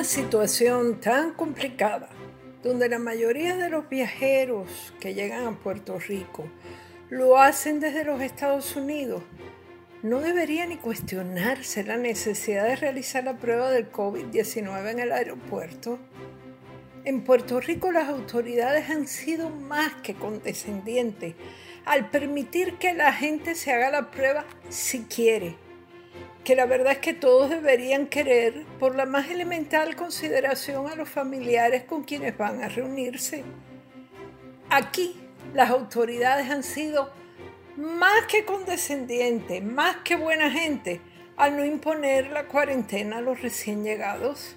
una situación tan complicada, donde la mayoría de los viajeros que llegan a Puerto Rico lo hacen desde los Estados Unidos, no debería ni cuestionarse la necesidad de realizar la prueba del COVID-19 en el aeropuerto. En Puerto Rico las autoridades han sido más que condescendientes al permitir que la gente se haga la prueba si quiere que la verdad es que todos deberían querer por la más elemental consideración a los familiares con quienes van a reunirse. Aquí las autoridades han sido más que condescendientes, más que buena gente, al no imponer la cuarentena a los recién llegados.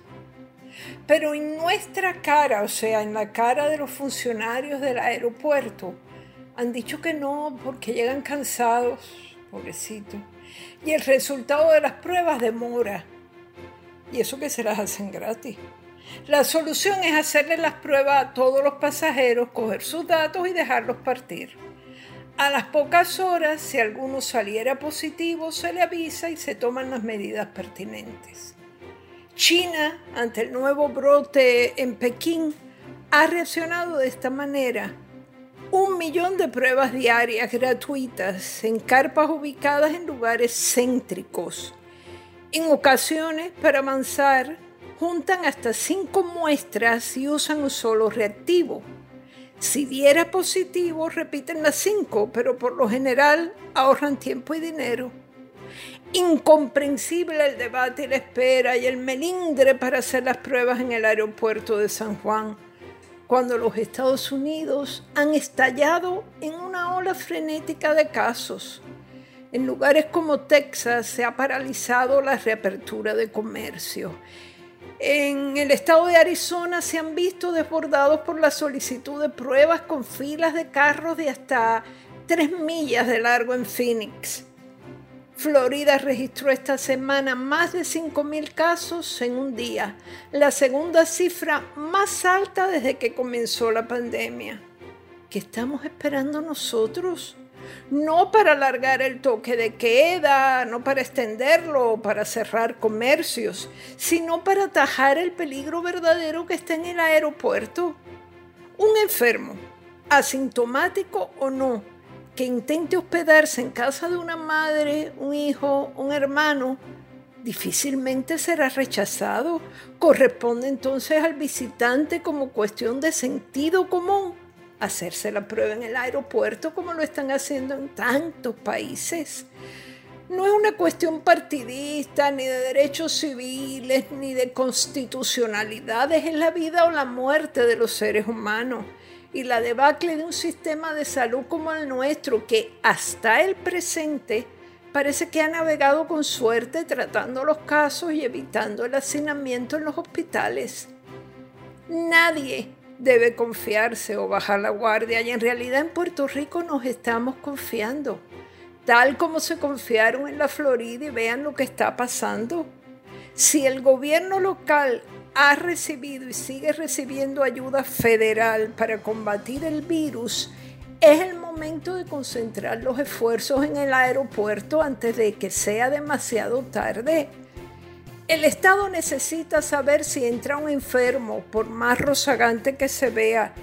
Pero en nuestra cara, o sea, en la cara de los funcionarios del aeropuerto, han dicho que no porque llegan cansados, pobrecitos y el resultado de las pruebas demora. Y eso que se las hacen gratis. La solución es hacerle las pruebas a todos los pasajeros, coger sus datos y dejarlos partir. A las pocas horas, si alguno saliera positivo, se le avisa y se toman las medidas pertinentes. China, ante el nuevo brote en Pekín, ha reaccionado de esta manera un millón de pruebas diarias gratuitas en carpas ubicadas en lugares céntricos. En ocasiones, para avanzar, juntan hasta cinco muestras y usan un solo reactivo. Si diera positivo, repiten las cinco, pero por lo general ahorran tiempo y dinero. Incomprensible el debate y la espera y el melindre para hacer las pruebas en el aeropuerto de San Juan cuando los Estados Unidos han estallado en una ola frenética de casos. En lugares como Texas se ha paralizado la reapertura de comercio. En el estado de Arizona se han visto desbordados por la solicitud de pruebas con filas de carros de hasta tres millas de largo en Phoenix. Florida registró esta semana más de 5.000 casos en un día, la segunda cifra más alta desde que comenzó la pandemia. ¿Qué estamos esperando nosotros? No para alargar el toque de queda, no para extenderlo o para cerrar comercios, sino para atajar el peligro verdadero que está en el aeropuerto. Un enfermo, asintomático o no, que intente hospedarse en casa de una madre, un hijo, un hermano, difícilmente será rechazado. Corresponde entonces al visitante como cuestión de sentido común hacerse la prueba en el aeropuerto como lo están haciendo en tantos países. No es una cuestión partidista, ni de derechos civiles, ni de constitucionalidad, es la vida o la muerte de los seres humanos y la debacle de un sistema de salud como el nuestro, que hasta el presente parece que ha navegado con suerte tratando los casos y evitando el hacinamiento en los hospitales. Nadie debe confiarse o bajar la guardia y en realidad en Puerto Rico nos estamos confiando, tal como se confiaron en la Florida y vean lo que está pasando. Si el gobierno local ha recibido y sigue recibiendo ayuda federal para combatir el virus, es el momento de concentrar los esfuerzos en el aeropuerto antes de que sea demasiado tarde. El Estado necesita saber si entra un enfermo, por más rozagante que se vea,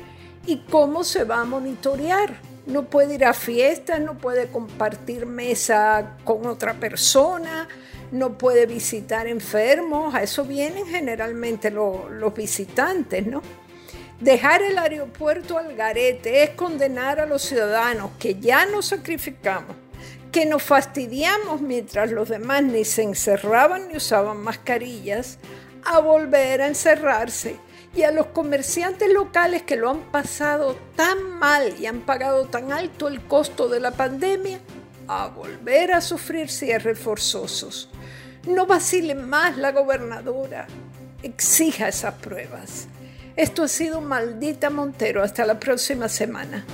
y cómo se va a monitorear. No puede ir a fiestas, no puede compartir mesa con otra persona, no puede visitar enfermos, a eso vienen generalmente los visitantes, ¿no? Dejar el aeropuerto al garete es condenar a los ciudadanos que ya nos sacrificamos, que nos fastidiamos mientras los demás ni se encerraban ni usaban mascarillas, a volver a encerrarse y a los comerciantes locales que lo han pasado tan mal y han pagado tan alto el costo de la pandemia, a volver a sufrir cierres forzosos. No vacile más la gobernadora. Exija esas pruebas. Esto ha sido Maldita Montero. Hasta la próxima semana.